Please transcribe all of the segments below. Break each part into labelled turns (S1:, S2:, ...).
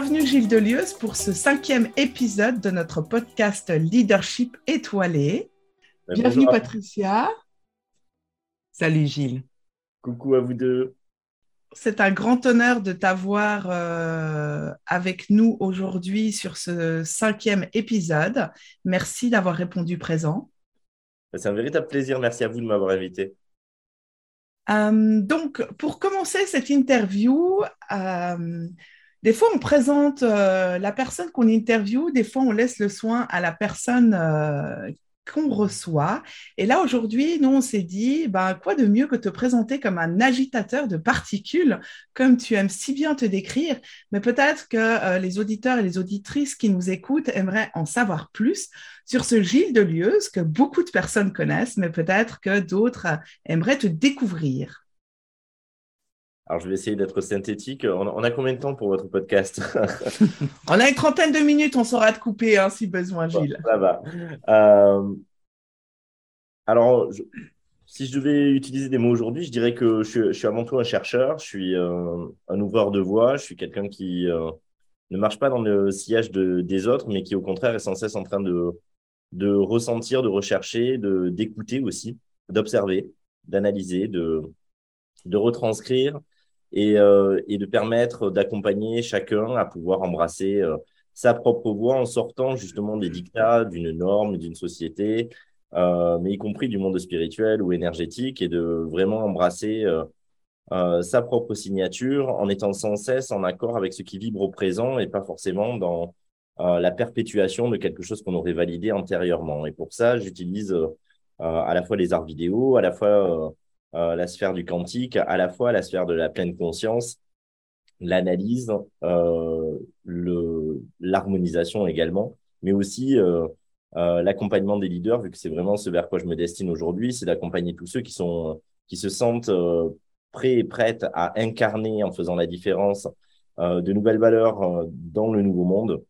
S1: Bienvenue Gilles Delieuse pour ce cinquième épisode de notre podcast Leadership étoilé. Bienvenue Patricia. Salut Gilles.
S2: Coucou à vous deux.
S1: C'est un grand honneur de t'avoir euh, avec nous aujourd'hui sur ce cinquième épisode. Merci d'avoir répondu présent.
S2: C'est un véritable plaisir. Merci à vous de m'avoir invité.
S1: Euh, donc, pour commencer cette interview, euh, des fois, on présente euh, la personne qu'on interviewe, des fois, on laisse le soin à la personne euh, qu'on reçoit. Et là, aujourd'hui, nous, on s'est dit, ben, quoi de mieux que te présenter comme un agitateur de particules, comme tu aimes si bien te décrire, mais peut-être que euh, les auditeurs et les auditrices qui nous écoutent aimeraient en savoir plus sur ce Gilles de Lieuse que beaucoup de personnes connaissent, mais peut-être que d'autres aimeraient te découvrir.
S2: Alors, je vais essayer d'être synthétique. On a combien de temps pour votre podcast?
S1: On a une trentaine de minutes, on saura te couper hein, si besoin, Gilles.
S2: ça va. Euh, alors, si je devais utiliser des mots aujourd'hui, je dirais que je, suis avant tout un chercheur, je suis euh, un ouvreur de voix, je suis quelqu'un qui euh, ne marche pas dans le sillage des autres, mais qui au contraire est sans cesse en train de, de ressentir, de rechercher, d'écouter aussi, d'observer, d'analyser, de, de retranscrire et, euh, et de permettre d'accompagner chacun à pouvoir embrasser euh, sa propre voix en sortant justement des dictats d'une norme, d'une société, euh, mais y compris du monde spirituel ou énergétique, et de vraiment embrasser sa propre signature en étant sans cesse en accord avec ce qui vibre au présent et pas forcément dans la perpétuation de quelque chose qu'on aurait validé antérieurement. Et pour ça, j'utilise à la fois les arts vidéo, à la fois la sphère du quantique, à la fois la sphère de la pleine conscience, l'analyse, euh, l'harmonisation également, mais aussi euh, euh, l'accompagnement des leaders, vu que c'est vraiment ce vers quoi je me destine aujourd'hui, c'est d'accompagner tous ceux qui sont qui se sentent euh, prêts et prêtes à incarner en faisant la différence de nouvelles valeurs dans le nouveau monde.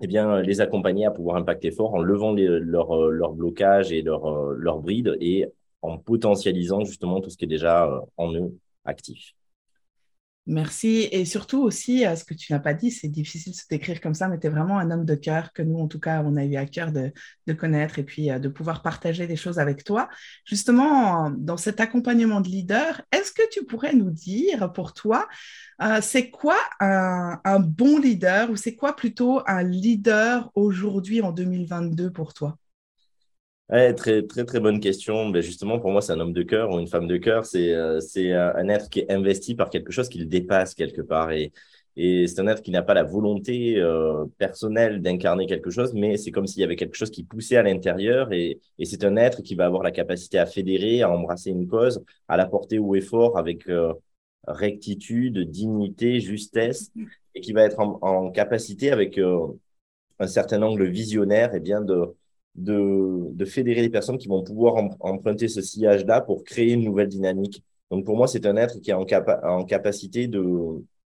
S2: Eh bien, les accompagner à pouvoir impacter fort en levant leurs leur blocages et leurs leur brides et en potentialisant justement tout ce qui est déjà euh, en eux actif.
S1: Merci. Et surtout aussi, euh, ce que tu n'as pas dit, c'est difficile de se décrire comme ça, mais tu es vraiment un homme de cœur que nous, en tout cas, on a eu à cœur de, connaître et puis euh, de pouvoir partager des choses avec toi. Justement, dans cet accompagnement de leader, est-ce que tu pourrais nous dire pour toi, c'est quoi un, un, bon leader ou c'est quoi plutôt un leader aujourd'hui en 2022 pour toi?
S2: Très, très, très bonne question. Mais ben, justement, pour moi, c'est un homme de cœur ou une femme de cœur. C'est euh, c'est un être qui est investi par quelque chose qui le dépasse quelque part. Et, et c'est un être qui n'a pas la volonté euh, personnelle d'incarner quelque chose, mais c'est comme s'il y avait quelque chose qui poussait à l'intérieur. Et, et c'est un être qui va avoir la capacité à fédérer, à embrasser une cause, à la porter haut et fort avec euh, rectitude, dignité, justesse, et qui va être en, capacité avec un certain angle visionnaire et bien de de, de fédérer les personnes qui vont pouvoir emprunter ce sillage-là pour créer une nouvelle dynamique. Donc pour moi, c'est un être qui est en, en capacité de,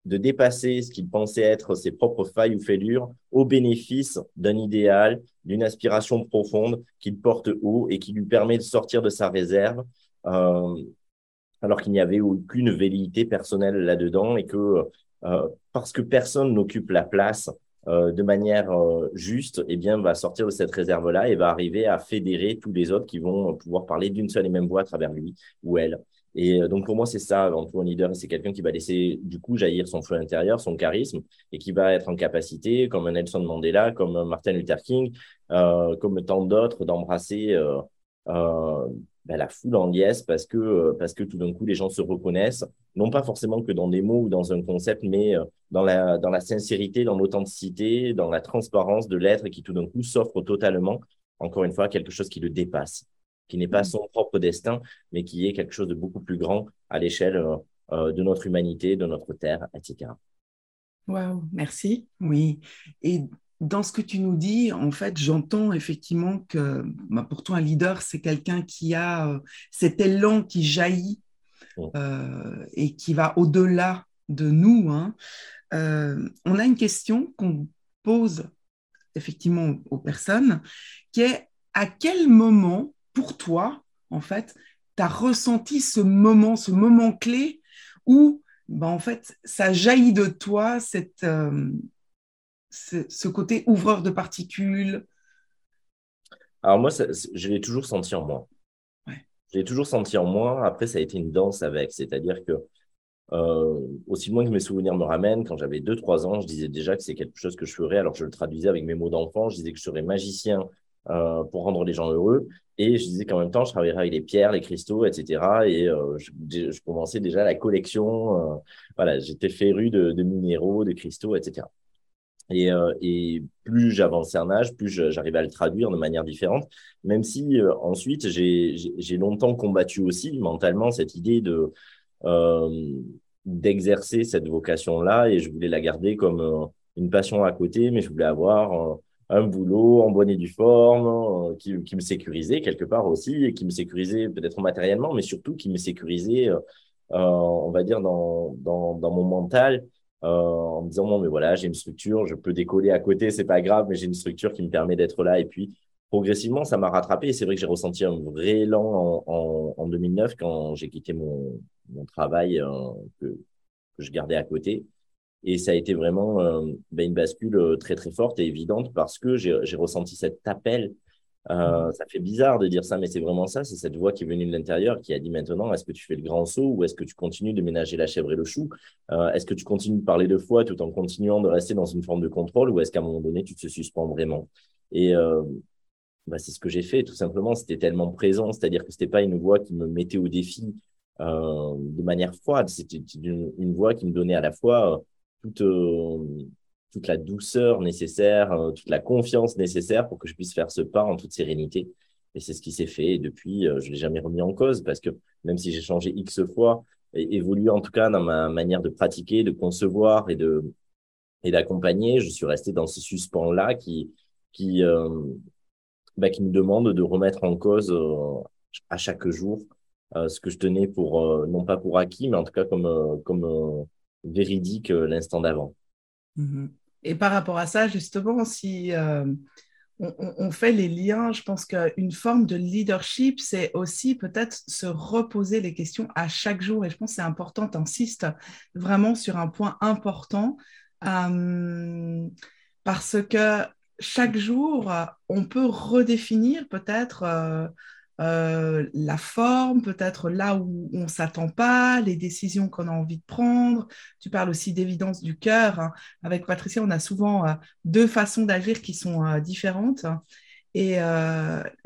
S2: de dépasser ce qu'il pensait être ses propres failles ou fêlures au bénéfice d'un idéal, d'une aspiration profonde qu'il porte haut et qui lui permet de sortir de sa réserve, euh, alors qu'il n'y avait aucune velléité personnelle là-dedans et que euh, parce que personne n'occupe la place euh, de manière euh, juste, eh bien, va sortir de cette réserve-là et va arriver à fédérer tous les autres qui vont pouvoir parler d'une seule et même voix à travers lui ou elle. Et euh, donc, pour moi, c'est ça, avant tout, un leader. C'est quelqu'un qui va laisser, du coup, jaillir son feu intérieur, son charisme, et qui va être en capacité, comme un Nelson Mandela, comme Martin Luther King, comme tant d'autres, d'embrasser ben, la foule en liesse parce que, euh, parce que tout d'un coup, les gens se reconnaissent, non pas forcément que dans des mots ou dans un concept, mais euh, dans la, dans la sincérité, dans l'authenticité, dans la transparence de l'être qui tout d'un coup s'offre totalement encore une fois, quelque chose qui le dépasse, qui n'est pas mm. son propre destin, mais qui est quelque chose de beaucoup plus grand à l'échelle euh, de notre humanité, de notre terre, etc.
S3: Wow, merci. Oui. Et dans ce que tu nous dis, en fait, j'entends effectivement que bah, pour toi, un leader, c'est quelqu'un qui a euh, cet élan qui jaillit euh, et qui va au-delà de nous. Hein. Euh, on a une question qu'on pose effectivement aux personnes, qui est à quel moment, pour toi, en fait, tu as ressenti ce moment, ce moment clé où, bah, en fait, ça jaillit de toi, cette, ce, côté ouvreur de particules
S2: Alors moi, je l'ai toujours senti en moi. Je l'ai toujours senti en moi. Après, ça a été une danse avec. C'est-à-dire que euh, aussi loin que mes souvenirs me ramènent, quand j'avais 2-3 ans, je disais déjà que c'est quelque chose que je ferais. Alors, je le traduisais avec mes mots d'enfant. Je disais que je serais magicien euh, pour rendre les gens heureux. Et je disais qu'en même temps, je travaillerais avec les pierres, les cristaux, etc. Et euh, je, commençais déjà la collection. voilà, j'étais féru de, de minéraux, de cristaux, etc. Et, euh, et, plus j'avançais en âge, plus j'arrivais à le traduire de manière différente, même si euh, ensuite j'ai longtemps combattu aussi mentalement cette idée de euh, d'exercer cette vocation-là. Et je voulais la garder comme une passion à côté, mais je voulais avoir un boulot en bonne et due forme qui, me sécurisait quelque part aussi et qui me sécurisait peut-être matériellement, mais surtout qui me sécurisait, on va dire, dans mon mental euh, en me disant bon mais voilà j'ai une structure, je peux décoller à côté, c'est pas grave, mais j'ai une structure qui me permet d'être là. Et puis progressivement ça m'a rattrapé. Et c'est vrai que j'ai ressenti un vrai élan en, en, 2009 quand j'ai quitté mon, mon travail euh, que, que, je gardais à côté. Et ça a été vraiment euh, ben, une bascule très très forte et évidente parce que j'ai ressenti cet appel euh, ça fait bizarre de dire ça, mais c'est vraiment ça. C'est cette voix qui est venue de l'intérieur qui a dit maintenant, est-ce que tu fais le grand saut ou est-ce que tu continues de ménager la chèvre et le chou? Euh, Est-ce que tu continues de parler de foi tout en continuant de rester dans une forme de contrôle ou est-ce qu'à un moment donné, tu te suspends vraiment? Et euh, bah, c'est ce que j'ai fait, tout simplement. C'était tellement présent, c'est-à-dire que c'était pas une voix qui me mettait au défi de manière froide. C'était une, une, voix qui me donnait à la fois toute toute la douceur nécessaire, euh, toute la confiance nécessaire pour que je puisse faire ce pas en toute sérénité. Et c'est ce qui s'est fait. Et depuis, euh, je ne l'ai jamais remis en cause parce que même si j'ai changé X fois, évolué en tout cas dans ma manière de pratiquer, de concevoir et de et d'accompagner, je suis resté dans ce suspens-là qui, qui, euh, bah, qui me demande de remettre en cause à chaque jour ce que je tenais pour, non pas pour acquis, mais en tout cas comme, comme véridique l'instant d'avant.
S3: Mmh et par rapport à ça, justement, si euh, on, fait les liens, je pense qu'une forme de leadership, c'est aussi peut-être se reposer les questions à chaque jour. Et je pense que c'est important, tu insistes vraiment sur un point important, euh, parce que chaque jour, on peut redéfinir peut-être euh, la forme, peut-être là où on ne s'attend pas, les décisions qu'on a envie de prendre. Tu parles aussi d'évidence du cœur. Hein. Avec Patricia, on a souvent euh, deux façons d'agir qui sont euh, différentes. Et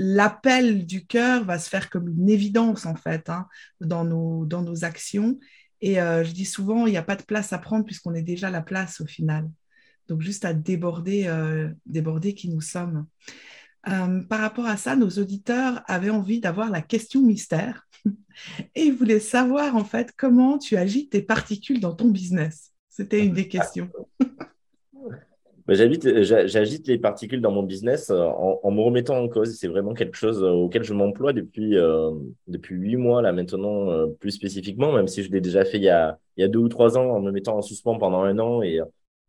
S3: l'appel du cœur va se faire comme une évidence, en fait, hein, dans, nos, dans nos actions. Et je dis souvent, il n'y a pas de place à prendre puisqu'on est déjà la place au final. Donc, juste à déborder, déborder qui nous sommes. Euh, par rapport à ça, nos auditeurs avaient envie d'avoir la question mystère et ils voulaient savoir en fait comment tu agites tes particules dans ton business. C'était une des questions.
S2: J'agite les particules dans mon business euh, en, me remettant en cause. C'est vraiment quelque chose euh, auquel je m'emploie depuis depuis huit mois là maintenant plus spécifiquement, même si je l'ai déjà fait il y a il y a deux ou trois ans en me mettant en suspens pendant un an et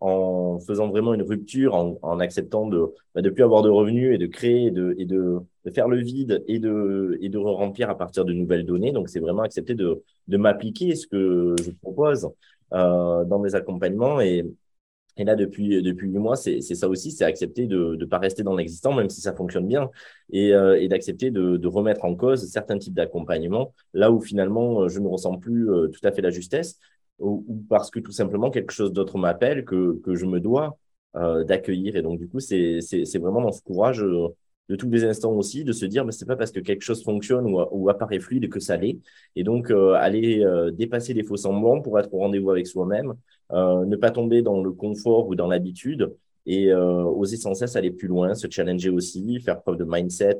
S2: en faisant vraiment une rupture, en, acceptant de bah, de plus avoir de revenus et de créer et de, faire le vide et de et de remplir à partir de nouvelles données. Donc c'est vraiment accepter de de m'appliquer ce que je propose euh, dans mes accompagnements et là, depuis depuis huit mois, c'est ça aussi, c'est accepter de ne pas rester dans l'existant, même si ça fonctionne bien, et, euh, et d'accepter de, de remettre en cause certains types d'accompagnement, là où finalement je ne ressens plus euh, tout à fait la justesse, ou, parce que tout simplement quelque chose d'autre m'appelle que, que je me dois euh, d'accueillir. Et donc, du coup, c'est vraiment dans ce courage euh, de tous les instants aussi de se dire, mais c'est pas parce que quelque chose fonctionne ou, ou apparaît fluide que ça l'est. Et donc, euh, aller dépasser les faux semblants pour être au rendez-vous avec soi-même, ne pas tomber dans le confort ou dans l'habitude et oser sans cesse aller plus loin, se challenger aussi, faire preuve de mindset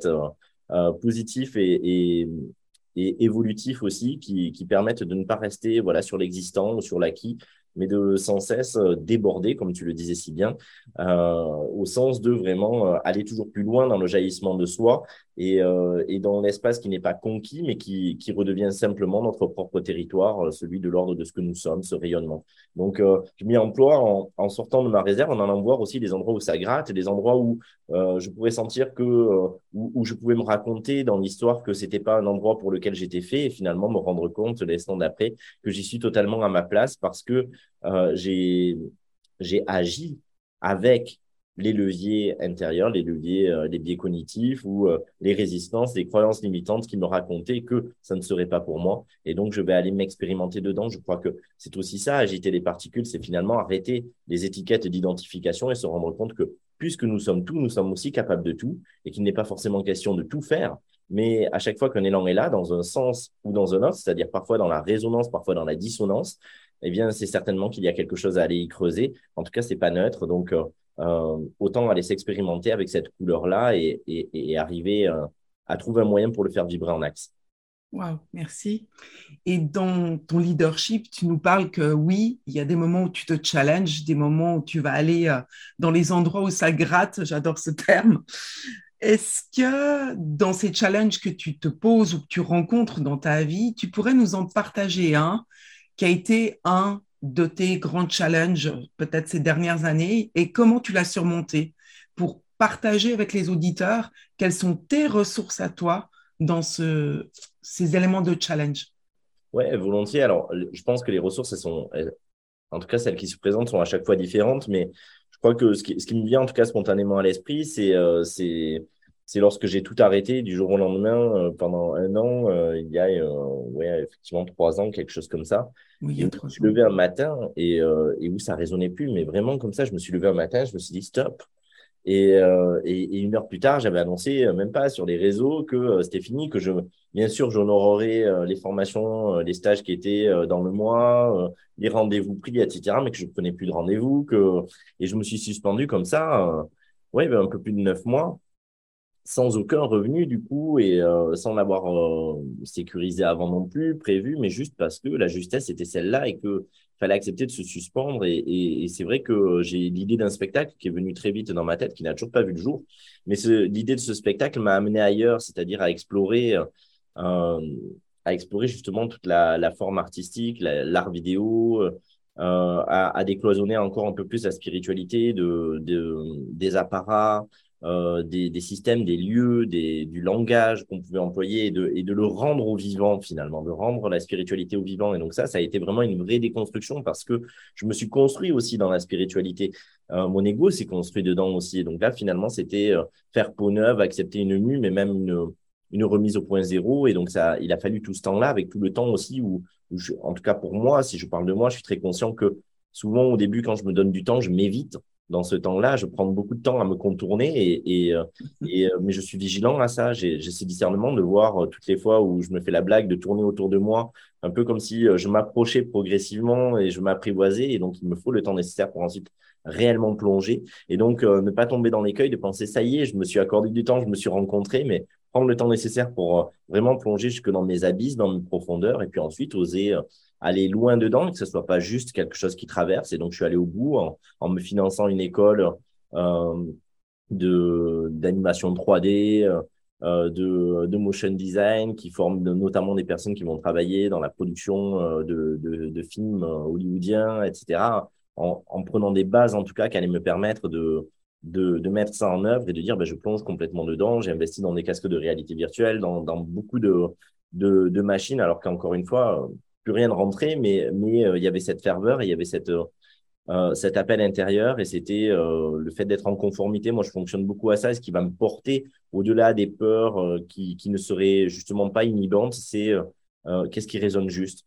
S2: positif et, et évolutif aussi qui, qui permettent de ne pas rester voilà sur l'existant ou sur l'acquis mais de sans cesse euh, déborder, comme tu le disais si bien, euh, au sens de vraiment euh, aller toujours plus loin dans le jaillissement de soi et, euh, et dans l'espace qui n'est pas conquis, mais qui, qui redevient simplement notre propre territoire, euh, celui de l'ordre de ce que nous sommes, ce rayonnement. Donc, euh, je m'y emploie en, sortant de ma réserve, en allant voir aussi des endroits où ça gratte, des endroits où euh, je pourrais sentir que, où, où, je pouvais me raconter dans l'histoire que c'était pas un endroit pour lequel j'étais fait, et finalement me rendre compte l'instant d'après que j'y suis totalement à ma place parce que j'ai j'ai agi avec les leviers intérieurs, les leviers, euh, les biais cognitifs ou euh, les résistances, les croyances limitantes qui me racontaient que ça ne serait pas pour moi. Et donc, je vais aller m'expérimenter dedans. Je crois que c'est aussi ça, agiter les particules, c'est finalement arrêter les étiquettes d'identification et se rendre compte que puisque nous sommes tout, nous sommes aussi capables de tout et qu'il n'est pas forcément question de tout faire. Mais à chaque fois qu'un élan est là, dans un sens ou dans un autre, c'est-à-dire parfois dans la résonance, parfois dans la dissonance, eh bien, c'est certainement qu'il y a quelque chose à aller y creuser. En tout cas, c'est pas neutre. Donc, euh, autant aller s'expérimenter avec cette couleur-là et, arriver euh, à trouver un moyen pour le faire vibrer en axe.
S1: Wow, merci. Et dans ton leadership, tu nous parles que oui, il y a des moments où tu te challenges, des moments où tu vas aller euh, dans les endroits où ça gratte, j'adore ce terme. Est-ce que dans ces challenges que tu te poses ou que tu rencontres dans ta vie, tu pourrais nous en partager un qui a été un de tes grands challenges, peut-être ces dernières années, et comment tu l'as surmonté pour partager avec les auditeurs quelles sont tes ressources à toi dans ce, ces éléments de challenge?
S2: Oui, volontiers. Alors, je pense que les ressources, elles sont, en tout cas, celles qui se présentent sont à chaque fois différentes, mais je crois que ce qui, ce qui me vient en tout cas spontanément à l'esprit, c'est euh, c'est lorsque j'ai tout arrêté du jour au lendemain euh, pendant un an, euh, il y a euh, ouais, effectivement trois ans, quelque chose comme ça. Oui, je me suis levé un matin et, et, où ça résonnait plus, mais vraiment comme ça, je me suis levé un matin, je me suis dit stop. Et, et, une heure plus tard, j'avais annoncé, même pas sur les réseaux, que c'était fini, que je, bien sûr, j'honorerais les formations, les stages qui étaient dans le mois, les rendez-vous pris, etc., mais que je ne prenais plus de rendez-vous, que et je me suis suspendu comme ça, ouais, ben, un peu plus de neuf mois sans aucun revenu du coup et euh, sans l'avoir euh, sécurisé avant non plus, prévu, mais juste parce que la justesse était celle-là et que fallait accepter de se suspendre. Et, c'est vrai que j'ai l'idée d'un spectacle qui est venu très vite dans ma tête, qui n'a toujours pas vu le jour. Mais l'idée de ce spectacle m'a amené ailleurs, c'est-à-dire à explorer, euh, à explorer justement toute la, forme artistique, l'art vidéo. à, à, décloisonner encore un peu plus la spiritualité de des apparats, euh, des, des, systèmes, des lieux, des, du langage qu'on pouvait employer et de, et de le rendre au vivant finalement, de rendre la spiritualité au vivant. Et donc ça, ça a été vraiment une vraie déconstruction parce que je me suis construit aussi dans la spiritualité. Euh, mon ego s'est construit dedans aussi. Et donc là, finalement, c'était euh, faire peau neuve, accepter une mue, mais même une, une remise au point zéro. Et donc ça, il a fallu tout ce temps-là, avec tout le temps aussi où, où je, en tout cas pour moi, si je parle de moi, je suis très conscient que souvent au début, quand je me donne du temps, je m'évite dans ce temps-là. Je prends beaucoup de temps à me contourner, et, euh, euh, mais je suis vigilant à ça. J'ai ce discernement de voir euh, toutes les fois où je me fais la blague de tourner autour de moi, un peu comme si je m'approchais progressivement et je m'apprivoisais. Et donc, il me faut le temps nécessaire pour ensuite réellement plonger. Et donc, ne pas tomber dans l'écueil de penser, ça y est, je me suis accordé du temps, je me suis rencontré, mais prendre le temps nécessaire pour vraiment plonger jusque dans mes abysses, dans mes profondeurs, et puis ensuite oser aller loin dedans, que ce soit pas juste quelque chose qui traverse. Et donc, je suis allé au bout en, me finançant une école euh, d'animation 3D, euh, de, de motion design, qui forme notamment des personnes qui vont travailler dans la production euh, de, de, films hollywoodiens, etc. En, en, prenant des bases, en tout cas, qui allaient me permettre de, de, de mettre ça en œuvre et de dire, ben, je plonge complètement dedans. J'ai investi dans des casques de réalité virtuelle, dans, beaucoup de, de machines, alors qu'encore une fois, plus rien de rentrer, mais, mais euh, il y avait cette ferveur et il y avait cette, euh, euh cet appel intérieur et c'était le fait d'être en conformité. Moi, je fonctionne beaucoup à ça. ce qui va me porter au-delà des peurs qui, qui ne seraient justement pas inhibantes, c'est qu'est-ce qui résonne juste?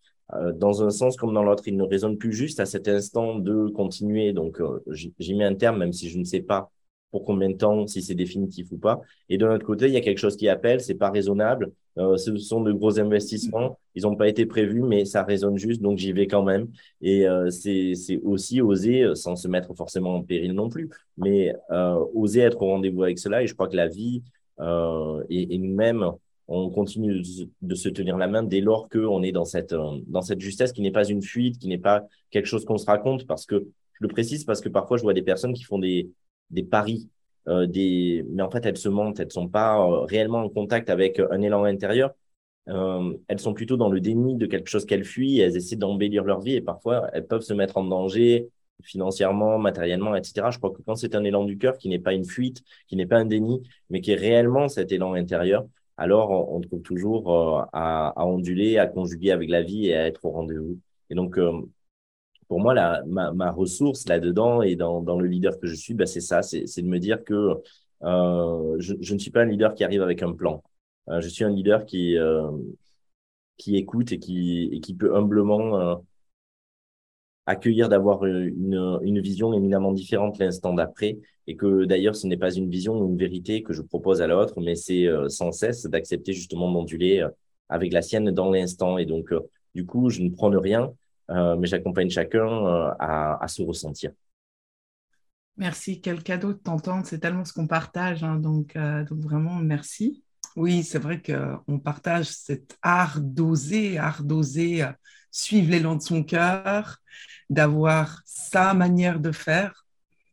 S2: dans un sens comme dans l'autre, il ne résonne plus juste à cet instant de continuer. Donc, j'y mets un terme, même si je ne sais pas pour combien de temps, si c'est définitif ou pas. Et de l'autre côté, il y a quelque chose qui appelle, c'est pas raisonnable, Euh, ce sont de gros investissements. Ils n'ont pas été prévus, mais ça résonne juste, donc j'y vais quand même. Et euh, c'est aussi oser, euh, sans se mettre forcément en péril non plus, mais oser être au rendez-vous avec cela. Et je crois que la vie et, et nous-mêmes, on continue de se tenir la main dès lors qu'on est dans cette, dans cette justesse qui n'est pas une fuite, qui n'est pas quelque chose qu'on se raconte, parce que je le précise parce que parfois je vois des personnes qui font des, des paris des... mais en fait, elles se mentent, elles ne sont pas euh, réellement en contact avec un élan intérieur. Euh, elles sont plutôt dans le déni de quelque chose qu'elles fuient, elles essaient d'embellir leur vie et parfois elles peuvent se mettre en danger financièrement, matériellement, etc. Je crois que quand c'est un élan du cœur qui n'est pas une fuite, qui n'est pas un déni, mais qui est réellement cet élan intérieur, alors on, trouve toujours euh, à, onduler, à conjuguer avec la vie et à être au rendez-vous. Et donc, euh, pour moi, la, ma, ressource là-dedans et dans, dans, le leader que je suis, bah, c'est ça, c'est de me dire que euh, je, ne suis pas un leader qui arrive avec un plan. Euh, je suis un leader qui, euh, qui écoute et qui, et qui peut humblement accueillir d'avoir une, une vision éminemment différente l'instant d'après et que d'ailleurs ce n'est pas une vision ou une vérité que je propose à l'autre, mais c'est sans cesse d'accepter justement d'onduler avec la sienne dans l'instant. Et donc, du coup, je ne prône rien, mais j'accompagne chacun euh, à, à, se ressentir.
S1: Merci, quel cadeau de t'entendre, c'est tellement ce qu'on partage, hein, donc, euh, donc vraiment merci. Oui, c'est vrai qu'on partage cet art d'oser, art d'oser euh, suivre l'élan de son cœur, d'avoir sa manière de faire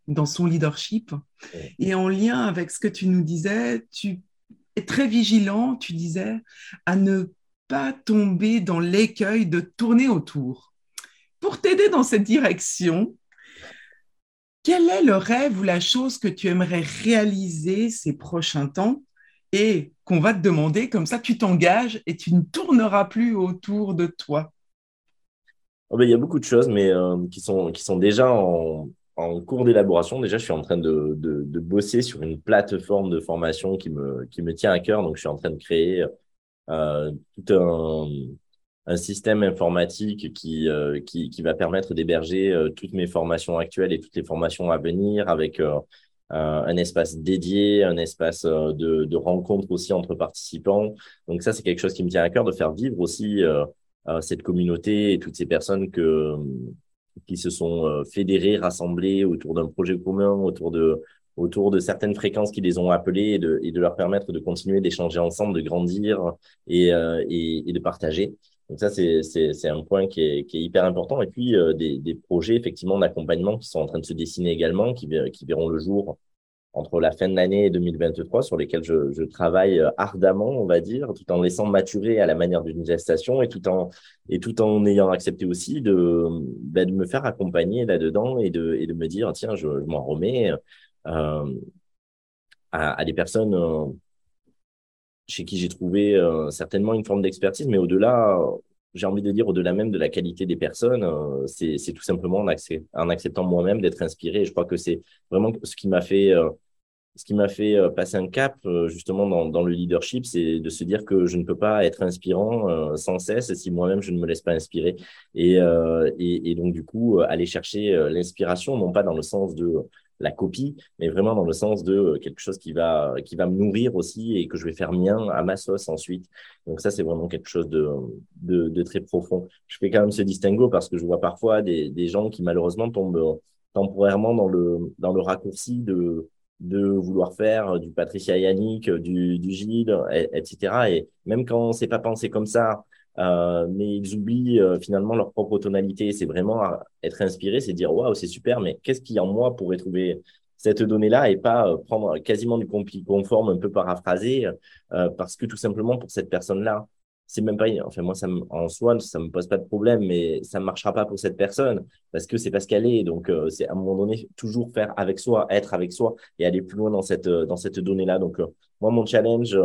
S1: dans son leadership. Et en lien avec ce que tu nous disais, tu es très vigilant, tu disais, à ne pas tomber dans l'écueil de tourner autour pour t'aider dans cette direction, quel est le rêve ou la chose que tu aimerais réaliser ces prochains temps et qu'on va te demander, comme ça tu t'engages et tu ne tourneras plus autour de toi?
S2: Oh ben, Il y a beaucoup de choses, mais euh, qui, sont, déjà en, cours d'élaboration. Déjà, je suis en train de, bosser sur une plateforme de formation qui me, qui me tient à cœur. Donc, je suis en train de créer euh, tout un un système informatique qui, euh, qui, qui, va permettre d'héberger euh, toutes mes formations actuelles et toutes les formations à venir avec euh, un espace dédié, un espace de, de rencontre aussi entre participants. Donc ça, c'est quelque chose qui me tient à cœur de faire vivre aussi cette communauté et toutes ces personnes que, qui se sont fédérées, rassemblées autour d'un projet commun, autour de, autour de certaines fréquences qui les ont appelées et de, de leur permettre de continuer d'échanger ensemble, de grandir et, et de partager. Donc ça, c'est un point qui est, qui est, hyper important. Et puis, euh, des, des, projets effectivement d'accompagnement qui sont en train de se dessiner également, qui, verront le jour entre la fin de l'année et 2023, sur lesquels je, je, travaille euh, ardemment, on va dire, tout en laissant maturer à la manière d'une gestation et tout en, et tout en ayant accepté aussi de, ben, de me faire accompagner là-dedans et de, et de me dire, tiens, je, m'en remets euh, à, des personnes chez qui j'ai trouvé euh, certainement une forme d'expertise, mais au-delà, j'ai envie de dire au-delà même de la qualité des personnes, euh, c'est tout simplement en, acceptant moi-même d'être inspiré. Je crois que c'est vraiment ce qui m'a fait, euh, fait passer un cap justement dans, le leadership, c'est de se dire que je ne peux pas être inspirant sans cesse si moi-même je ne me laisse pas inspirer. Et donc du coup, aller chercher l'inspiration, non pas dans le sens de la copie, mais vraiment dans le sens de euh, quelque chose qui va, qui va me nourrir aussi et que je vais faire mien à ma sauce ensuite. Donc ça, c'est vraiment quelque chose de, de, très profond. Je fais quand même ce distinguo parce que je vois parfois des, des gens qui malheureusement tombent temporairement dans le, dans le raccourci de, de vouloir faire du Patricia Yannick, du, du Gilles, etc. Et même quand c'est pas pensé comme ça, euh, mais ils oublient euh, finalement leur propre tonalité. C'est vraiment être inspiré, c'est dire waouh, c'est super, mais qu'est-ce qui en moi pourrait trouver cette donnée-là et pas euh, prendre quasiment du conforme un peu paraphrasé parce que tout simplement pour cette personne-là, c'est même pas enfin moi ça me, en soi ça me pose pas de problème mais ça ne marchera pas pour cette personne parce que c'est parce qu'elle est. Donc c'est à un moment donné toujours faire avec soi être avec soi et aller plus loin dans cette dans cette donnée là donc moi mon challenge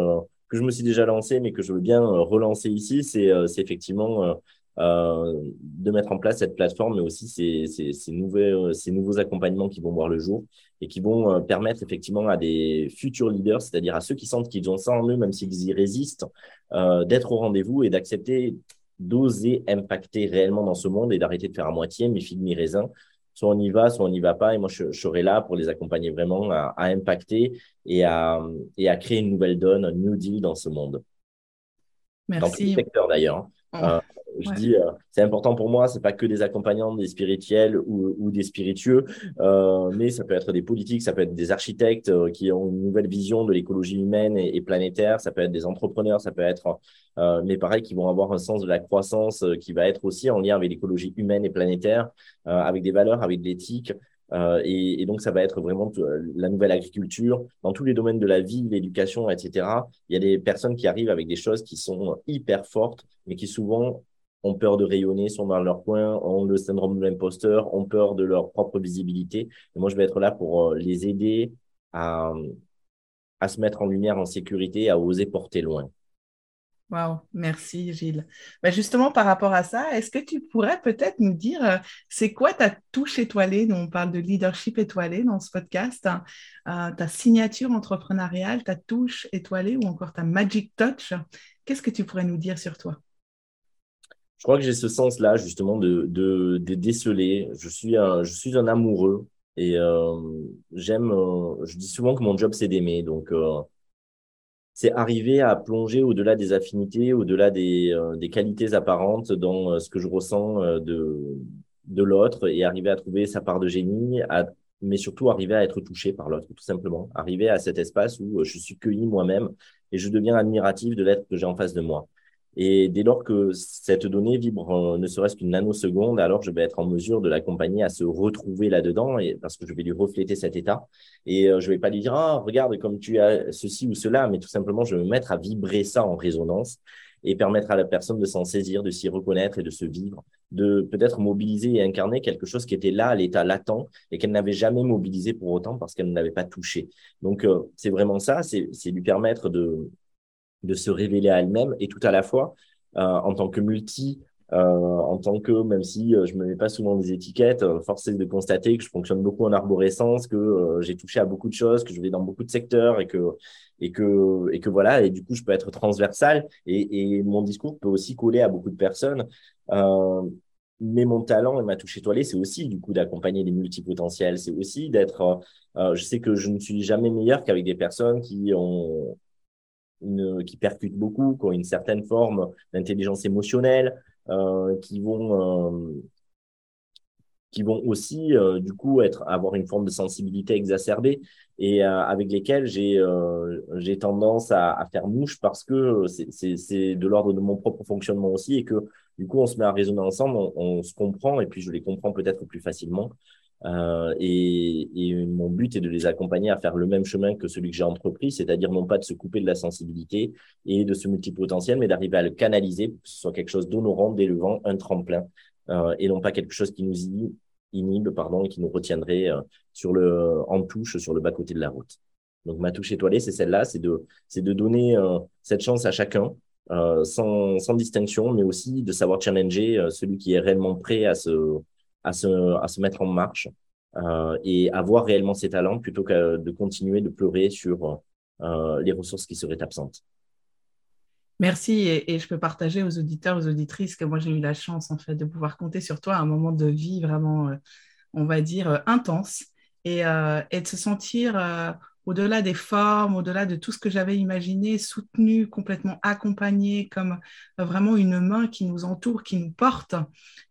S2: que je me suis déjà lancé, mais que je veux bien euh, relancer ici, c'est euh, effectivement euh, de mettre en place cette plateforme, mais aussi ces, nouveaux, accompagnements qui vont voir le jour et qui vont permettre effectivement à des futurs leaders, c'est-à-dire à ceux qui sentent qu'ils ont ça en eux, même s'ils y résistent, d'être au rendez-vous et d'accepter d'oser impacter réellement dans ce monde et d'arrêter de faire à moitié mes figues, mes raisins, soit on y va, soit on n'y va pas. Et moi, je, je, serai là pour les accompagner vraiment à, à, impacter et à, et à créer une nouvelle donne, un new deal dans ce monde.
S1: Merci.
S2: Dans tous les secteurs d'ailleurs. Oh je dis, euh, c'est important pour moi, c'est pas que des accompagnants, des spirituels ou, ou des spiritueux, euh, mais ça peut être des politiques, ça peut être des architectes euh, qui ont une nouvelle vision de l'écologie humaine et, planétaire, ça peut être des entrepreneurs, ça peut être, euh, mais pareil, qui vont avoir un sens de la croissance euh, qui va être aussi en lien avec l'écologie humaine et planétaire, avec des valeurs, avec de l'éthique. Et, et, donc, ça va être vraiment la nouvelle agriculture dans tous les domaines de la vie, l'éducation, etc. Il y a des personnes qui arrivent avec des choses qui sont hyper fortes, mais qui souvent ont peur de rayonner, sont dans leur coin, ont le syndrome de l'imposteur, ont peur de leur propre visibilité. Et moi, je vais être là pour euh, les aider à, à se mettre en lumière, en sécurité, à oser porter loin.
S1: Wow, merci Gilles. Ben justement, par rapport à ça, est-ce que tu pourrais peut-être nous dire, euh, c'est quoi ta touche étoilée, dont on parle de leadership étoilé dans ce podcast, hein, euh, ta signature entrepreneuriale, ta touche étoilée ou encore ta magic touch? Qu'est-ce que tu pourrais nous dire sur toi?
S2: Je crois que j'ai ce sens-là, justement, de, déceler. Je suis un, je suis un amoureux et euh, j'aime, je dis souvent que mon job, c'est d'aimer. Donc, c'est arriver à plonger au-delà des affinités, au-delà des, euh, des qualités apparentes dans euh, ce que je ressens de, de l'autre et arriver à trouver sa part de génie, à, mais surtout arriver à être touché par l'autre, tout simplement. Arriver à cet espace où je suis cueilli moi-même et je deviens admiratif de l'être que j'ai en face de moi. Et dès lors que cette donnée vibre euh, ne serait-ce qu'une nanoseconde, alors je vais être en mesure de l'accompagner à se retrouver là-dedans, et parce que je vais lui refléter cet état. Et euh, je vais pas lui dire, ah, regarde comme tu as ceci ou cela, mais tout simplement, je vais me mettre à vibrer ça en résonance et permettre à la personne de s'en saisir, de s'y reconnaître et de se vivre, de peut-être mobiliser et incarner quelque chose qui était là à l'état latent et qu'elle n'avait jamais mobilisé pour autant parce qu'elle ne l'avait pas touché. Donc, euh, c'est vraiment ça, c'est lui permettre de, de se révéler à elle-même et tout à la fois euh, en tant que multi, euh, en tant que, même si euh, je me mets pas souvent des étiquettes, force est de constater que je fonctionne beaucoup en arborescence, que j'ai touché à beaucoup de choses, que je vais dans beaucoup de secteurs et que et que et que voilà et du coup je peux être transversal et, et mon discours peut aussi coller à beaucoup de personnes. mais mon talent et ma touche étoilée, c'est aussi du coup d'accompagner les multipotentiels. C'est aussi d'être. je sais que je ne suis jamais meilleur qu'avec des personnes qui ont qui percutent beaucoup, qui ont une certaine forme d'intelligence émotionnelle, euh, qui vont euh, qui vont aussi euh, du coup être avoir une forme de sensibilité exacerbée et avec lesquels j'ai j'ai tendance à, faire mouche parce que c'est de l'ordre de mon propre fonctionnement aussi et que du coup on se met à raisonner ensemble on se comprend et puis je les comprends peut-être plus facilement euh, et, mon but est de les accompagner à faire le même chemin que celui que j'ai entrepris, c'est-à-dire non pas de se couper de la sensibilité et de ce multipotentiel, mais d'arriver à le canaliser pour soit quelque chose d'honorant, d'élevant, un tremplin, euh, et non pas quelque chose qui nous inhibe, pardon, et qui nous retiendrait euh, sur le, en touche sur le bas-côté de la route. Donc ma touche étoilée, c'est celle-là, c'est de, c'est de donner cette chance à chacun, sans, sans distinction, mais aussi de savoir challenger celui qui est réellement prêt à se à se, à mettre en marche euh, et avoir réellement ses talents plutôt que de continuer de pleurer sur euh, les ressources qui seraient absentes.
S1: Merci et, je peux partager aux auditeurs, aux auditrices que moi j'ai eu la chance en fait de pouvoir compter sur toi à un moment de vie vraiment, euh, on va dire, intense et de se sentir au-delà des formes, au-delà de tout ce que j'avais imaginé, soutenu, complètement accompagné, comme euh, vraiment une main qui nous entoure, qui nous porte.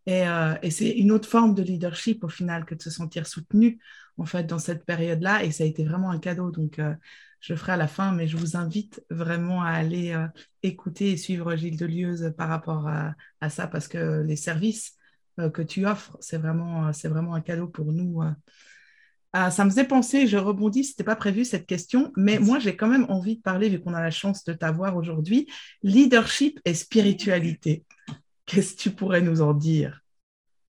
S1: Euh, et, c'est une autre forme de leadership au final que de se sentir soutenu en fait dans cette période-là. Et ça a été vraiment un cadeau. Donc euh, je ferai à la fin, mais je vous invite vraiment à aller écouter et suivre Gilles Delieuse par rapport à, ça parce que les services que tu offres, c'est vraiment un cadeau pour nous ah, ça me faisait penser, je rebondis, ce n'était pas prévu cette question, mais moi j'ai quand même envie de parler, vu qu'on a la chance de t'avoir aujourd'hui, leadership et spiritualité. Qu'est-ce que tu pourrais nous en dire?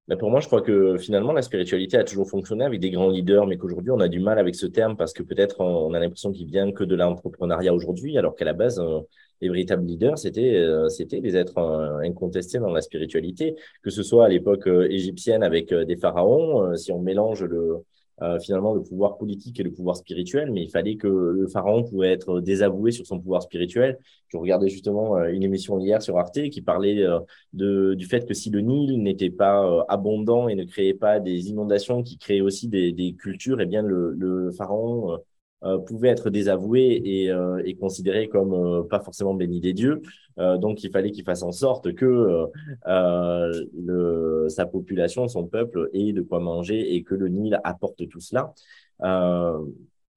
S2: Ben, pour moi, je crois que finalement, la spiritualité a toujours fonctionné avec des grands leaders, mais qu'aujourd'hui, on a du mal avec ce terme parce que peut-être on a l'impression qu'il vient que de l'entrepreneuriat aujourd'hui, alors qu'à la base, euh, les véritables leaders, c'était euh, c'était des êtres euh, incontestés dans la spiritualité, que ce soit à l'époque égyptienne avec des pharaons, si on mélange le, euh, finalement le pouvoir politique et le pouvoir spirituel, mais il fallait que le pharaon pouvait être désavoué sur son pouvoir spirituel. Je regardais justement euh, une émission hier sur Arte qui parlait euh, de, du fait que si le Nil n'était pas abondant et ne créait pas des inondations qui créaient aussi des, cultures, eh bien le pharaon euh, pouvait être désavoué et, euh, et considéré comme euh, pas forcément béni des dieux. donc, il fallait qu'il fasse en sorte que le, sa population, son peuple, ait de quoi manger et que le Nil apporte tout cela.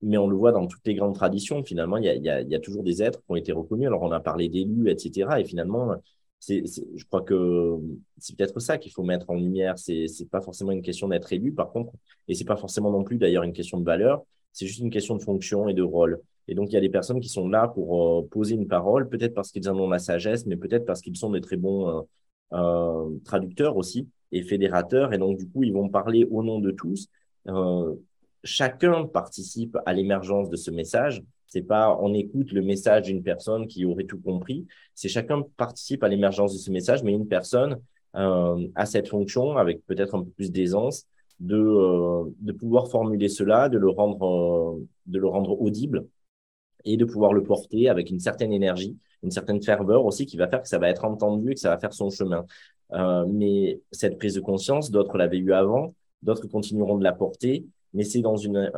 S2: mais on le voit dans toutes les grandes traditions, finalement, il y a toujours des êtres qui ont été reconnus. Alors, on a parlé d'élus, etc. Et finalement, c'est, je crois que c'est peut-être ça qu'il faut mettre en lumière. C'est, c'est pas forcément une question d'être élu, par contre, et c'est pas forcément non plus d'ailleurs une question de valeur. C'est juste une question de fonction et de rôle. Et donc, il y a des personnes qui sont là pour euh, poser une parole, peut-être parce qu'ils en ont la sagesse, mais peut-être parce qu'ils sont des très bons euh, euh, traducteurs aussi et fédérateurs. Et donc, du coup, ils vont parler au nom de tous. chacun participe à l'émergence de ce message. C'est pas on écoute le message d'une personne qui aurait tout compris. C'est chacun participe à l'émergence de ce message, mais une personne a cette fonction avec peut-être un peu plus d'aisance de, euh, de pouvoir formuler cela, de le rendre, euh, de le rendre audible et de pouvoir le porter avec une certaine énergie, une certaine ferveur aussi qui va faire que ça va être entendu et que ça va faire son chemin. Euh, mais cette prise de conscience, d'autres l'avaient eu avant, d'autres continueront de la porter, mais c'est dans une,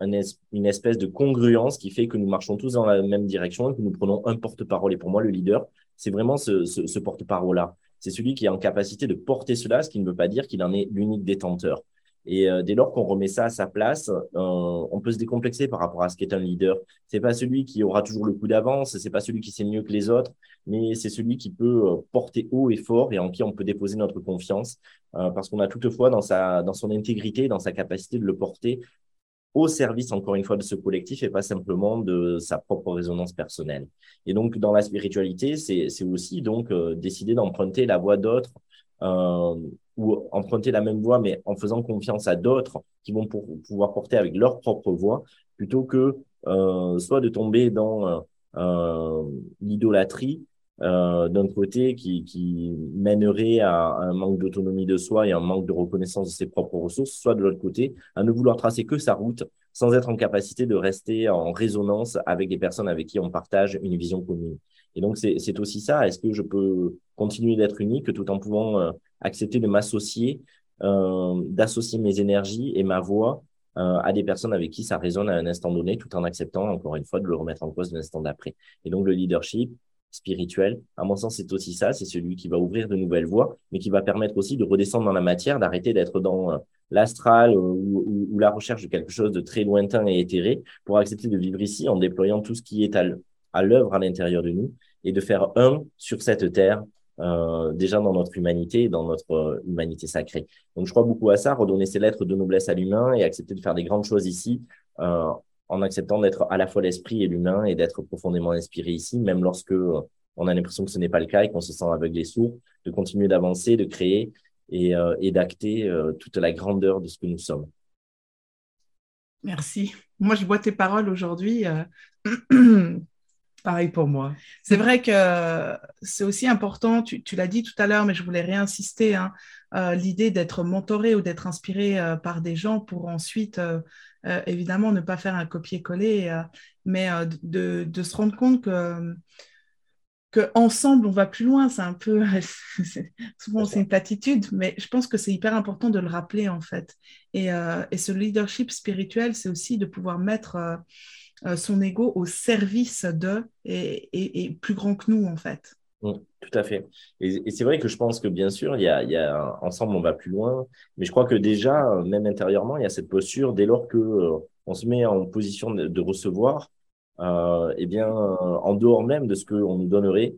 S2: une espèce de congruence qui fait que nous marchons tous dans la même direction et que nous prenons un porte-parole. Et pour moi, le leader, c'est vraiment ce, ce, ce porte-parole-là. C'est celui qui est en capacité de porter cela, ce qui ne veut pas dire qu'il en est l'unique détenteur. Et euh, dès lors qu'on remet ça à sa place, euh, on peut se décomplexer par rapport à ce qu'est un leader. C'est pas celui qui aura toujours le coup d'avance, c'est pas celui qui sait mieux que les autres, mais c'est celui qui peut euh, porter haut et fort et en qui on peut déposer notre confiance, parce qu'on a toutefois dans sa dans son intégrité, dans sa capacité de le porter au service, encore une fois, de ce collectif et pas simplement de sa propre résonance personnelle. Et donc, dans la spiritualité, c'est aussi donc décider d'emprunter la voie d'autres ou emprunter la même voie, mais en faisant confiance à d'autres qui vont pouvoir porter avec leur propre voie, plutôt que euh, soit de tomber dans euh, l'idolâtrie euh, d'un côté qui, qui mènerait à, un manque d'autonomie de soi et un manque de reconnaissance de ses propres ressources, soit de l'autre côté à ne vouloir tracer que sa route sans être en capacité de rester en résonance avec des personnes avec qui on partage une vision commune. Et donc, c'est aussi ça. Est-ce que je peux continuer d'être unique tout en pouvant euh, accepter de m'associer, euh, d'associer mes énergies et ma voix euh, à des personnes avec qui ça résonne à un instant donné, tout en acceptant, encore une fois, de le remettre en cause l'instant d'après. Et donc, le leadership spirituel, à mon sens, c'est aussi ça. C'est celui qui va ouvrir de nouvelles voies, mais qui va permettre aussi de redescendre dans la matière, d'arrêter d'être dans l'astral ou, ou, la recherche de quelque chose de très lointain et éthéré pour accepter de vivre ici en déployant tout ce qui est à à l'œuvre à l'intérieur de nous et de faire un sur cette terre, euh, déjà dans notre humanité, dans notre euh, humanité sacrée. Donc je crois beaucoup à ça, redonner ses lettres de noblesse à l'humain et accepter de faire des grandes choses ici, euh, en acceptant d'être à la fois l'esprit et l'humain et d'être profondément inspiré ici, même lorsque on a l'impression que ce n'est pas le cas et qu'on se sent aveugle et sourd, de continuer d'avancer, de créer et, et d'acter toute la grandeur de ce que nous sommes.
S1: Merci. Moi, je bois tes paroles aujourd'hui. Pareil pour moi. C'est vrai que c'est aussi important, tu, l'as dit tout à l'heure, mais je voulais réinsister, hein, euh, l'idée d'être mentoré ou d'être inspiré euh, par des gens pour ensuite, euh, évidemment, ne pas faire un copier-coller, mais de, se rendre compte que, que ensemble on va plus loin. C'est un peu, souvent c'est une platitude, mais je pense que c'est hyper important de le rappeler en fait. Et, et ce leadership spirituel, c'est aussi de pouvoir mettre euh, son ego au service de et, plus grand que nous, en fait.
S2: Mm, tout à fait. Et, c'est vrai que je pense que bien sûr, il y, a, ensemble, on va plus loin, mais je crois que déjà, même intérieurement, il y a cette posture dès lors que euh, on se met en position de, recevoir, euh, eh bien, en dehors même de ce qu'on nous donnerait,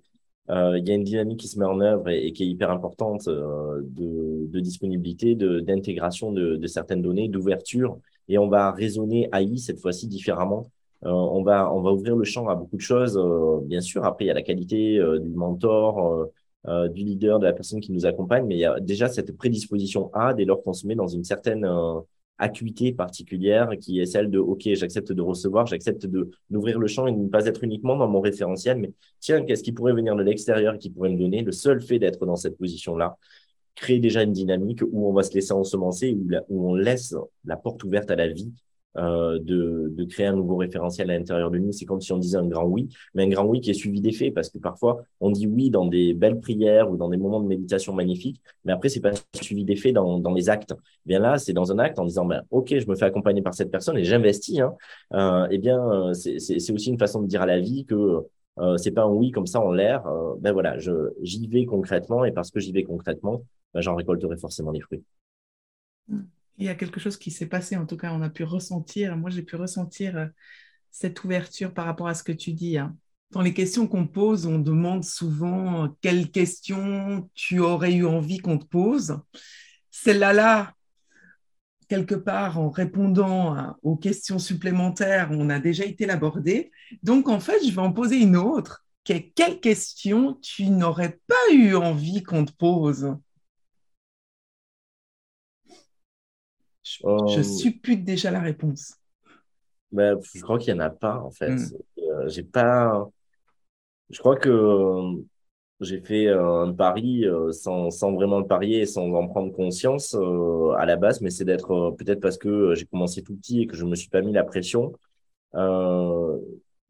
S2: euh, il y a une dynamique qui se met en œuvre et, qui est hyper importante euh, de, de, disponibilité, d'intégration de, de, certaines données, d'ouverture, et on va raisonner AI cette fois-ci différemment euh, on, va, on va ouvrir le champ à beaucoup de choses. Euh, bien sûr, après, il y a la qualité euh, du mentor, du leader, de la personne qui nous accompagne, mais il y a déjà cette prédisposition à, dès lors qu'on se met dans une certaine acuité particulière qui est celle de OK, j'accepte de recevoir, j'accepte de d'ouvrir le champ et de ne pas être uniquement dans mon référentiel, mais tiens, qu'est-ce qui pourrait venir de l'extérieur qui pourrait me donner le seul fait d'être dans cette position-là? Crée déjà une dynamique où on va se laisser ensemencer, où, où on laisse la porte ouverte à la vie euh, de, de, créer un nouveau référentiel à l'intérieur de nous. C'est comme si on disait un grand oui, mais un grand oui qui est suivi des faits, parce que parfois on dit oui dans des belles prières ou dans des moments de méditation magnifiques, mais après c'est pas suivi des faits dans, dans les actes. Bien là, c'est dans un acte en disant ben ok, je me fais accompagner par cette personne et j'investis. Hein, euh, eh bien, euh, c'est aussi une façon de dire à la vie que c'est pas un oui comme ça en l'air. Ben voilà, j'y vais concrètement et parce que j'y vais concrètement, ben, j'en récolterai forcément les fruits.
S1: Il y a quelque chose qui s'est passé, en tout cas, on a pu ressentir, moi j'ai pu ressentir euh, cette ouverture par rapport à ce que tu dis. Hein. Dans les questions qu'on pose, on demande souvent quelles questions tu aurais eu envie qu'on te pose. Celle-là, là, quelque part, en répondant aux questions supplémentaires, on a déjà été l'aborder. Donc, en fait, je vais en poser une autre. Quelle question tu n'aurais pas eu envie qu'on te pose? Je, euh, suppute déjà la réponse.
S2: Ben, je crois qu'il n'y en a pas, en fait. Hmm. Euh, j'ai pas. Je crois que j'ai fait un pari sans, sans, vraiment le parier et sans en prendre conscience euh, à la base, mais c'est d'être peut-être parce que j'ai commencé tout petit et que je me suis pas mis la pression. Euh,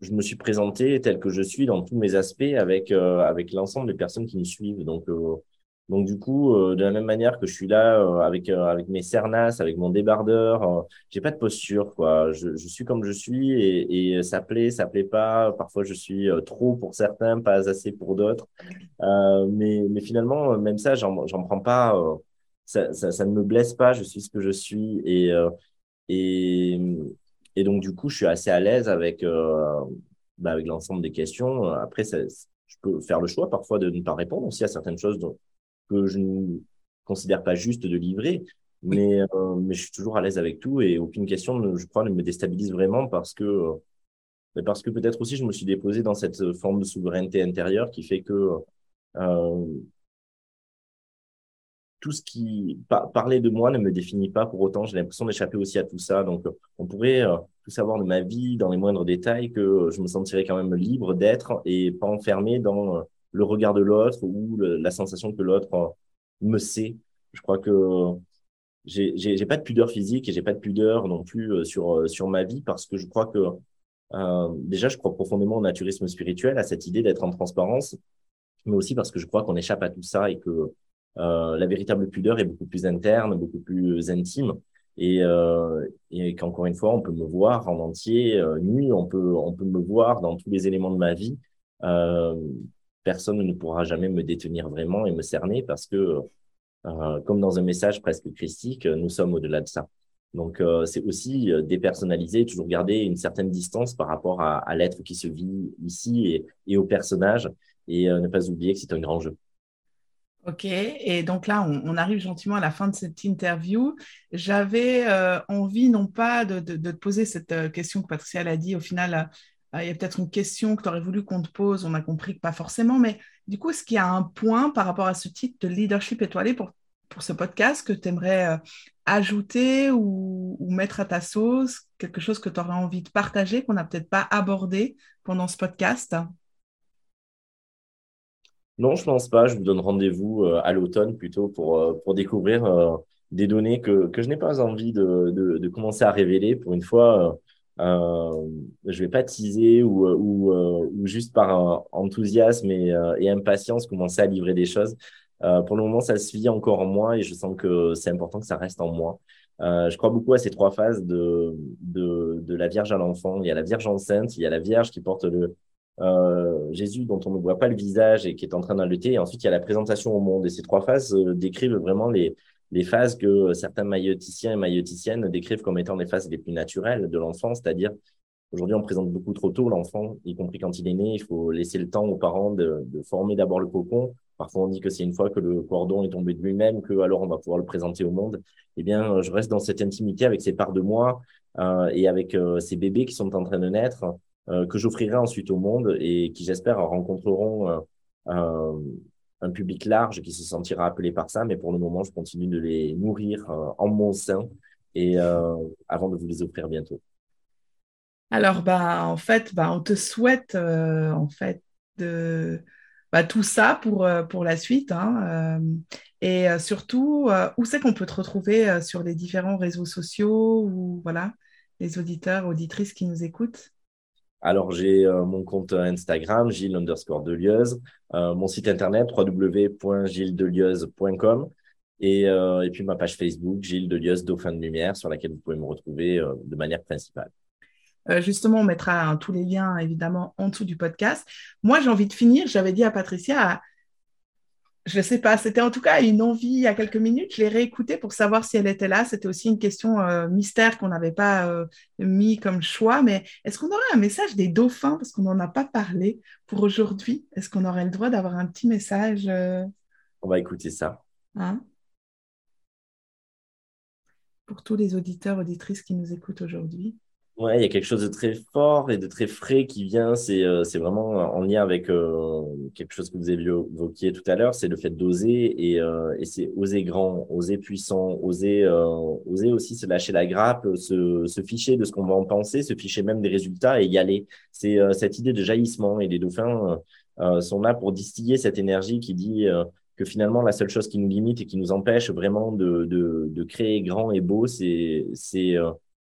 S2: je me suis présenté tel que je suis dans tous mes aspects avec avec l'ensemble des personnes qui me suivent. Donc donc du coup, euh, de la même manière que je suis là euh, avec euh, avec mes cernas, avec mon débardeur, j'ai pas de posture quoi. Je, suis comme je suis et, et ça plaît, ça plaît pas. Parfois je suis trop pour certains, pas assez pour d'autres. mais mais finalement, même ça, j'en j'en prends pas. Ça, ça, ne me blesse pas. Je suis ce que je suis et et donc du coup, je suis assez à l'aise avec bah, avec l'ensemble des questions. Après, je peux faire le choix parfois de ne pas répondre aussi à certaines choses que je ne considère pas juste de livrer, mais, euh, mais je suis toujours à l'aise avec tout et aucune question, je crois, ne me déstabilise vraiment parce que, euh, parce que peut-être aussi je me suis déposé dans cette forme de souveraineté intérieure qui fait que euh, tout ce qui parler de moi ne me définit pas pour autant. J'ai l'impression d'échapper aussi à tout ça. Donc, on pourrait tout savoir de ma vie dans les moindres détails que je me sentirais quand même libre d'être et pas enfermé dans le regard de l'autre ou la sensation que l'autre euh, me sait. Je crois que j'ai pas de pudeur physique et j'ai pas de pudeur non plus euh, sur euh, sur ma vie parce que je crois que déjà je crois profondément au naturisme spirituel à cette idée d'être en transparence mais aussi parce que je crois qu'on échappe à tout ça et que la véritable pudeur est beaucoup plus interne beaucoup plus intime et, et qu'encore une fois on peut me voir en entier nu on peut on peut me voir dans tous les éléments de ma vie personne ne pourra jamais me détenir vraiment et me cerner parce que, euh, comme dans un message presque christique, nous sommes au-delà de ça. Donc, euh, c'est aussi euh, dépersonnaliser, toujours garder une certaine distance par rapport à, l'être qui se vit ici et, et au personnage et ne pas oublier que c'est un grand jeu.
S1: Ok, et donc là, on, arrive gentiment à la fin de cette interview. J'avais envie, non pas de, de, te poser cette question que Patricia a dit, au final, il y a peut-être une question que tu aurais voulu qu'on te pose, on a compris que pas forcément, mais du coup, est-ce qu'il y a un point par rapport à ce titre de leadership étoilé pour, pour ce podcast que tu aimerais euh, ajouter ou, mettre à ta sauce, quelque chose que tu aurais envie de partager, qu'on n'a peut-être pas abordé pendant ce podcast?
S2: Non, je pense pas. Je vous donne rendez-vous euh, à l'automne plutôt pour, euh, pour découvrir des données que, que je n'ai pas envie de, de, commencer à révéler. Pour une fois, euh, je vais pas teaser ou, euh, ou juste par enthousiasme et, euh, impatience commencer à livrer des choses. Euh, pour le moment, ça se vit encore en moi et je sens que c'est important que ça reste en moi. Euh, je crois beaucoup à ces trois phases de, la Vierge à l'enfant. Il y a la Vierge enceinte, il y a la Vierge qui porte le euh, Jésus dont on ne voit pas le visage et qui est en train d'allaiter. Et ensuite, il y a la présentation au monde. Et ces trois phases décrivent vraiment les, les phases que certains mailloticiens et mailloticiennes décrivent comme étant les phases les plus naturelles de l'enfant, c'est-à-dire aujourd'hui on présente beaucoup trop tôt l'enfant, y compris quand il est né, il faut laisser le temps aux parents de, former d'abord le cocon. Parfois on dit que c'est une fois que le cordon est tombé de lui-même que alors on va pouvoir le présenter au monde. Eh bien, je reste dans cette intimité avec ces parts de moi euh, et avec euh, ces bébés qui sont en train de naître, euh, que j'offrirai ensuite au monde et qui j'espère rencontreront euh, un public large qui se sentira appelé par ça, mais pour le moment, je continue de les nourrir euh, en mon sein et euh, avant de vous les offrir bientôt.
S1: Alors, bah, en fait, bah, on te souhaite euh, en fait de, bah, tout ça pour, la suite. Hein, et surtout, où c'est qu'on peut te retrouver sur les différents réseaux sociaux ou voilà les auditeurs, auditrices qui nous écoutent?
S2: Alors, j'ai mon compte Instagram, Gilles underscore Delieuse, mon site internet www.gildelieuze.com et, et puis ma page Facebook, Gilles Delieuse Dauphin de Lumière, sur laquelle vous pouvez me retrouver de manière principale.
S1: Euh, justement, on mettra hein, tous les liens, évidemment, en dessous du podcast. Moi, j'ai envie de finir. J'avais dit à Patricia, je ne sais pas, c'était en tout cas une envie il y a quelques minutes. Je l'ai réécoutée pour savoir si elle était là. C'était aussi une question euh, mystère qu'on n'avait pas euh, mis comme choix. Mais est-ce qu'on aurait un message des dauphins? Parce qu'on n'en a pas parlé pour aujourd'hui. Est-ce qu'on aurait le droit d'avoir un petit message
S2: On va écouter ça. Hein?
S1: Pour tous les auditeurs, auditrices qui nous écoutent aujourd'hui.
S2: Ouais, il y a quelque chose de très fort et de très frais qui vient. C'est euh, vraiment en lien avec euh, quelque chose que vous avez évoqué tout à l'heure, c'est le fait d'oser et, euh, et c'est oser grand, oser puissant, oser oser aussi se lâcher la grappe, se, se ficher de ce qu'on va en penser, se ficher même des résultats et y aller. C'est cette idée de jaillissement et les dauphins sont là pour distiller cette énergie qui dit que finalement la seule chose qui nous limite et qui nous empêche vraiment de de, de créer grand et beau, c'est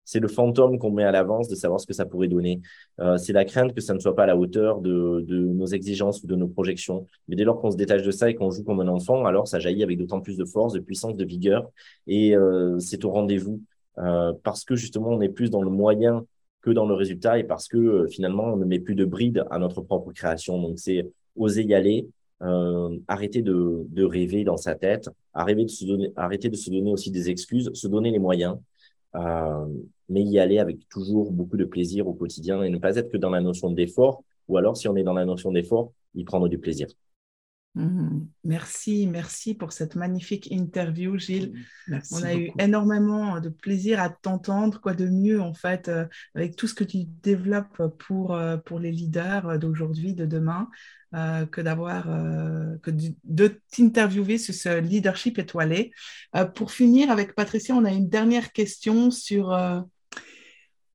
S2: c'est le fantôme qu'on met à l'avance de savoir ce que ça pourrait donner. Euh, c'est la crainte que ça ne soit pas à la hauteur de, nos exigences ou de nos projections. Mais dès lors qu'on se détache de ça et qu'on joue comme un enfant, alors ça jaillit avec d'autant plus de force, de puissance, de vigueur. Et euh, c'est au rendez-vous euh, parce que justement, on est plus dans le moyen que dans le résultat et parce que finalement, on ne met plus de bride à notre propre création. Donc, c'est oser y aller, arrêter de, rêver dans sa tête, arrêter de, se donner, arrêter de se donner aussi des excuses, se donner les moyens. Euh, mais y aller avec toujours beaucoup de plaisir au quotidien et ne pas être que dans la notion d'effort, ou alors si on est dans la notion d'effort, y prendre du plaisir.
S1: Mhm. Merci, merci pour cette magnifique interview, Gilles. On a eu énormément de plaisir à t'entendre. Quoi de mieux, en fait, euh, avec tout ce que tu développes pour, euh, pour les leaders d'aujourd'hui, de demain, euh, que d'avoir, que de, t'interviewer sur ce leadership étoilé. pour finir avec Patricia, on a une dernière question sur.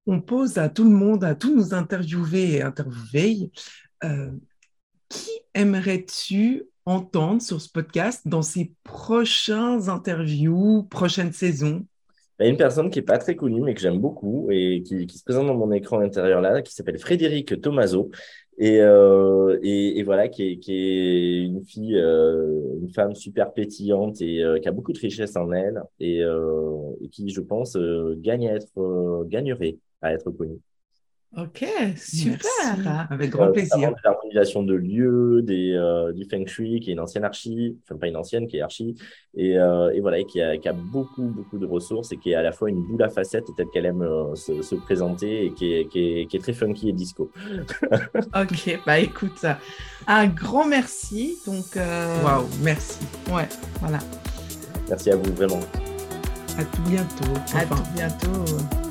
S3: On pose à tout le monde, à tous nos interviewés et interviewés, qui aimerais-tu entendre sur ce podcast dans ces prochains interviews, prochaines saisons
S2: il y a une personne qui n'est pas très connue, mais que j'aime beaucoup et qui, se présente dans mon écran intérieur là, qui s'appelle Frédéric Tomaso. Et, euh, et, voilà, qui est, qui est une fille, euh, une femme super pétillante et euh, qui a beaucoup de richesse en elle et, et qui, je pense, gagne à être, gagnerait à être connue.
S1: Ok, super.
S3: Avec grand plaisir.
S2: L'organisation de lieux, des, euh, du Feng Shui, qui est une ancienne archi, enfin pas une ancienne, qui est archi, et, euh, et voilà, qui a, qui a, beaucoup, beaucoup de ressources et qui est à la fois une boule à facettes telle qu'elle aime euh, se, se, présenter et qui est, qui, est, qui est, très funky et disco.
S1: ok, bah écoute, un grand merci. Donc,
S3: waouh, merci.
S1: Ouais, voilà.
S2: Merci à vous, vraiment.
S3: À tout bientôt.
S1: À tout bientôt.